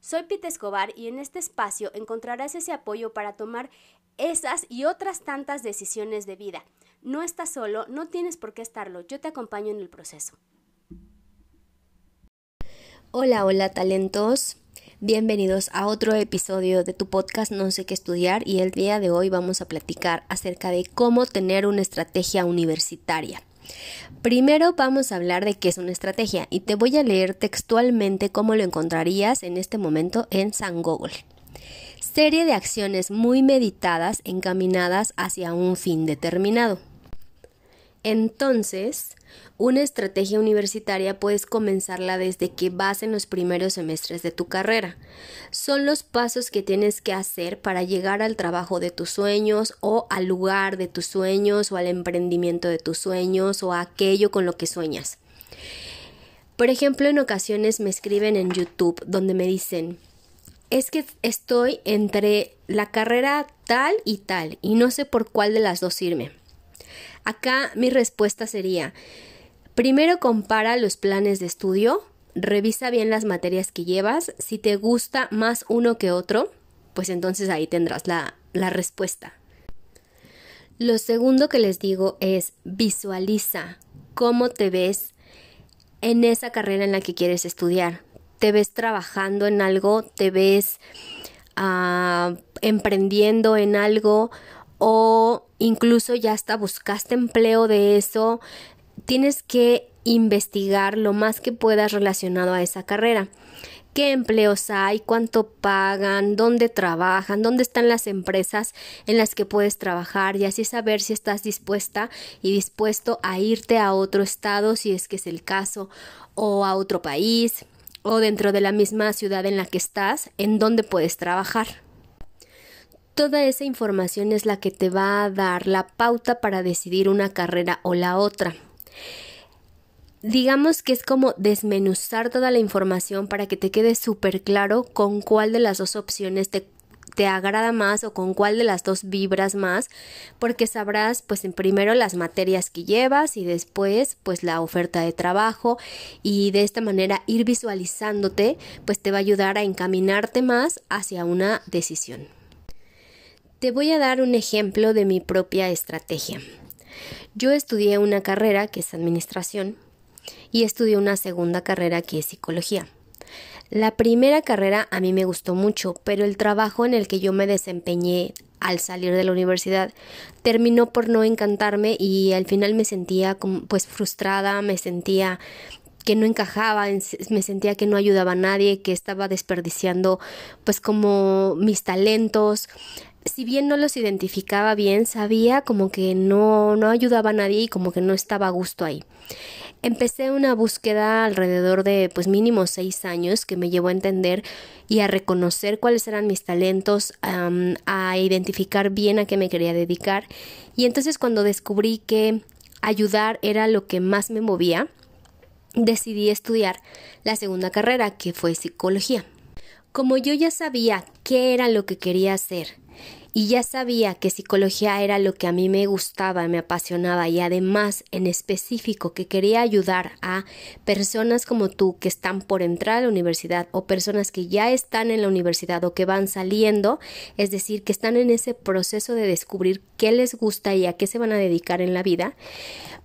Soy Pete Escobar y en este espacio encontrarás ese apoyo para tomar esas y otras tantas decisiones de vida. No estás solo, no tienes por qué estarlo, yo te acompaño en el proceso. Hola, hola talentos. Bienvenidos a otro episodio de tu podcast No sé qué estudiar y el día de hoy vamos a platicar acerca de cómo tener una estrategia universitaria. Primero vamos a hablar de qué es una estrategia y te voy a leer textualmente cómo lo encontrarías en este momento en San Google serie de acciones muy meditadas encaminadas hacia un fin determinado. Entonces, una estrategia universitaria puedes comenzarla desde que vas en los primeros semestres de tu carrera. Son los pasos que tienes que hacer para llegar al trabajo de tus sueños o al lugar de tus sueños o al emprendimiento de tus sueños o a aquello con lo que sueñas. Por ejemplo, en ocasiones me escriben en YouTube donde me dicen, es que estoy entre la carrera tal y tal y no sé por cuál de las dos irme. Acá mi respuesta sería, primero compara los planes de estudio, revisa bien las materias que llevas, si te gusta más uno que otro, pues entonces ahí tendrás la, la respuesta. Lo segundo que les digo es visualiza cómo te ves en esa carrera en la que quieres estudiar. Te ves trabajando en algo, te ves ah, emprendiendo en algo o incluso ya hasta buscaste empleo de eso, tienes que investigar lo más que puedas relacionado a esa carrera. ¿Qué empleos hay? ¿Cuánto pagan? ¿Dónde trabajan? ¿Dónde están las empresas en las que puedes trabajar? Y así saber si estás dispuesta y dispuesto a irte a otro estado, si es que es el caso, o a otro país o dentro de la misma ciudad en la que estás, en donde puedes trabajar. Toda esa información es la que te va a dar la pauta para decidir una carrera o la otra. Digamos que es como desmenuzar toda la información para que te quede súper claro con cuál de las dos opciones te te agrada más o con cuál de las dos vibras más, porque sabrás pues en primero las materias que llevas y después pues la oferta de trabajo y de esta manera ir visualizándote pues te va a ayudar a encaminarte más hacia una decisión. Te voy a dar un ejemplo de mi propia estrategia. Yo estudié una carrera que es administración y estudié una segunda carrera que es psicología. La primera carrera a mí me gustó mucho, pero el trabajo en el que yo me desempeñé al salir de la universidad terminó por no encantarme y al final me sentía pues frustrada, me sentía que no encajaba, me sentía que no ayudaba a nadie, que estaba desperdiciando pues como mis talentos. Si bien no los identificaba bien, sabía como que no, no ayudaba a nadie y como que no estaba a gusto ahí. Empecé una búsqueda alrededor de pues mínimo seis años que me llevó a entender y a reconocer cuáles eran mis talentos, a identificar bien a qué me quería dedicar y entonces cuando descubrí que ayudar era lo que más me movía, decidí estudiar la segunda carrera que fue psicología. Como yo ya sabía qué era lo que quería hacer y ya sabía que psicología era lo que a mí me gustaba, me apasionaba y además en específico que quería ayudar a personas como tú que están por entrar a la universidad o personas que ya están en la universidad o que van saliendo, es decir, que están en ese proceso de descubrir qué les gusta y a qué se van a dedicar en la vida,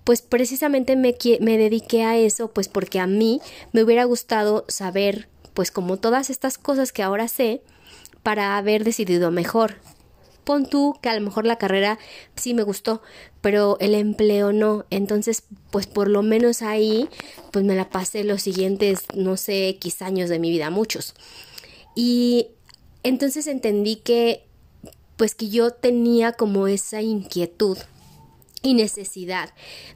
pues precisamente me, me dediqué a eso, pues porque a mí me hubiera gustado saber, pues como todas estas cosas que ahora sé, para haber decidido mejor, pon tú que a lo mejor la carrera sí me gustó, pero el empleo no. Entonces, pues por lo menos ahí, pues me la pasé los siguientes, no sé, X años de mi vida, muchos. Y entonces entendí que, pues que yo tenía como esa inquietud y necesidad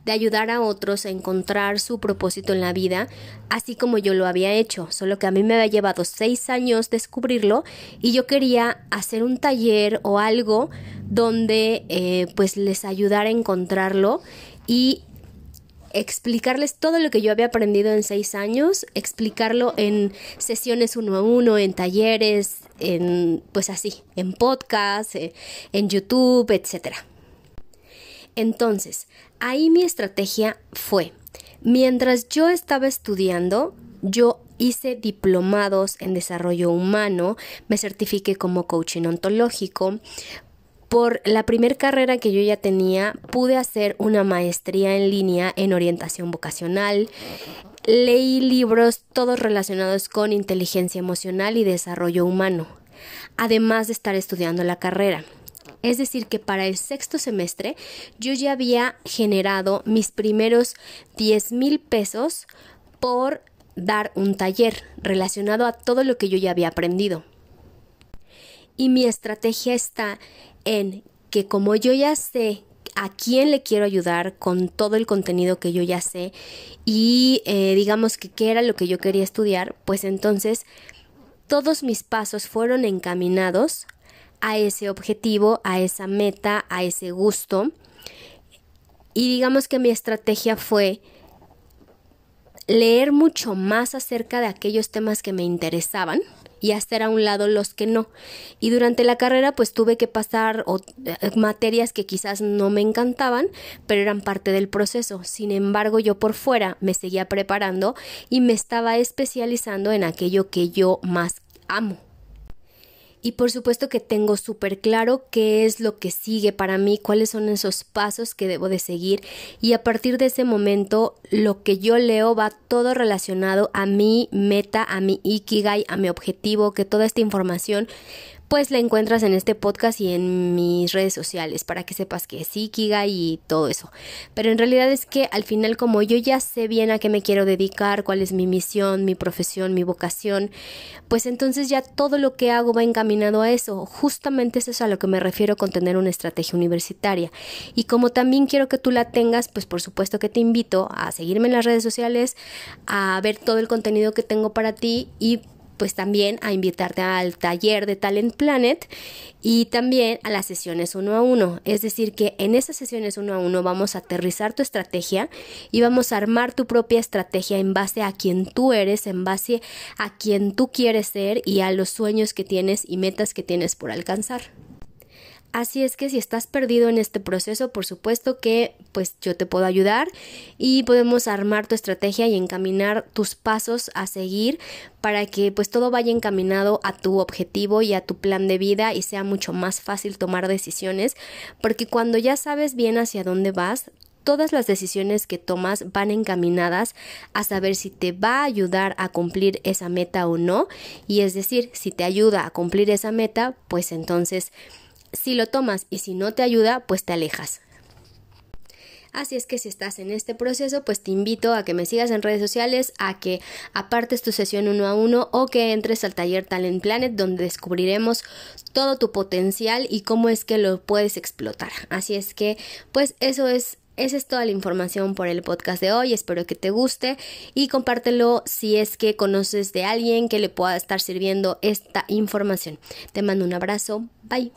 de ayudar a otros a encontrar su propósito en la vida, así como yo lo había hecho, solo que a mí me había llevado seis años descubrirlo y yo quería hacer un taller o algo donde eh, pues les ayudara a encontrarlo y explicarles todo lo que yo había aprendido en seis años, explicarlo en sesiones uno a uno, en talleres, en pues así, en podcast, eh, en YouTube, etcétera. Entonces, ahí mi estrategia fue, mientras yo estaba estudiando, yo hice diplomados en desarrollo humano, me certifiqué como coaching ontológico. Por la primera carrera que yo ya tenía, pude hacer una maestría en línea en orientación vocacional. Leí libros todos relacionados con inteligencia emocional y desarrollo humano, además de estar estudiando la carrera. Es decir, que para el sexto semestre yo ya había generado mis primeros 10 mil pesos por dar un taller relacionado a todo lo que yo ya había aprendido. Y mi estrategia está en que como yo ya sé a quién le quiero ayudar con todo el contenido que yo ya sé y eh, digamos que qué era lo que yo quería estudiar, pues entonces todos mis pasos fueron encaminados a ese objetivo, a esa meta, a ese gusto. Y digamos que mi estrategia fue leer mucho más acerca de aquellos temas que me interesaban y hacer a un lado los que no. Y durante la carrera pues tuve que pasar eh, materias que quizás no me encantaban, pero eran parte del proceso. Sin embargo, yo por fuera me seguía preparando y me estaba especializando en aquello que yo más amo y por supuesto que tengo súper claro qué es lo que sigue para mí, cuáles son esos pasos que debo de seguir y a partir de ese momento lo que yo leo va todo relacionado a mi meta, a mi ikigai, a mi objetivo, que toda esta información pues la encuentras en este podcast y en mis redes sociales para que sepas que es Ikigai y todo eso. Pero en realidad es que al final como yo ya sé bien a qué me quiero dedicar, cuál es mi misión, mi profesión, mi vocación, pues entonces ya todo lo que hago va encaminado a eso. Justamente eso es a lo que me refiero con tener una estrategia universitaria. Y como también quiero que tú la tengas, pues por supuesto que te invito a seguirme en las redes sociales, a ver todo el contenido que tengo para ti y pues también a invitarte al taller de Talent Planet y también a las sesiones uno a uno. Es decir, que en esas sesiones uno a uno vamos a aterrizar tu estrategia y vamos a armar tu propia estrategia en base a quien tú eres, en base a quien tú quieres ser y a los sueños que tienes y metas que tienes por alcanzar. Así es que si estás perdido en este proceso, por supuesto que pues yo te puedo ayudar y podemos armar tu estrategia y encaminar tus pasos a seguir para que pues todo vaya encaminado a tu objetivo y a tu plan de vida y sea mucho más fácil tomar decisiones, porque cuando ya sabes bien hacia dónde vas, todas las decisiones que tomas van encaminadas a saber si te va a ayudar a cumplir esa meta o no, y es decir, si te ayuda a cumplir esa meta, pues entonces si lo tomas y si no te ayuda, pues te alejas. Así es que si estás en este proceso, pues te invito a que me sigas en redes sociales, a que apartes tu sesión uno a uno o que entres al taller Talent Planet donde descubriremos todo tu potencial y cómo es que lo puedes explotar. Así es que, pues eso es esa es toda la información por el podcast de hoy. Espero que te guste y compártelo si es que conoces de alguien que le pueda estar sirviendo esta información. Te mando un abrazo. Bye.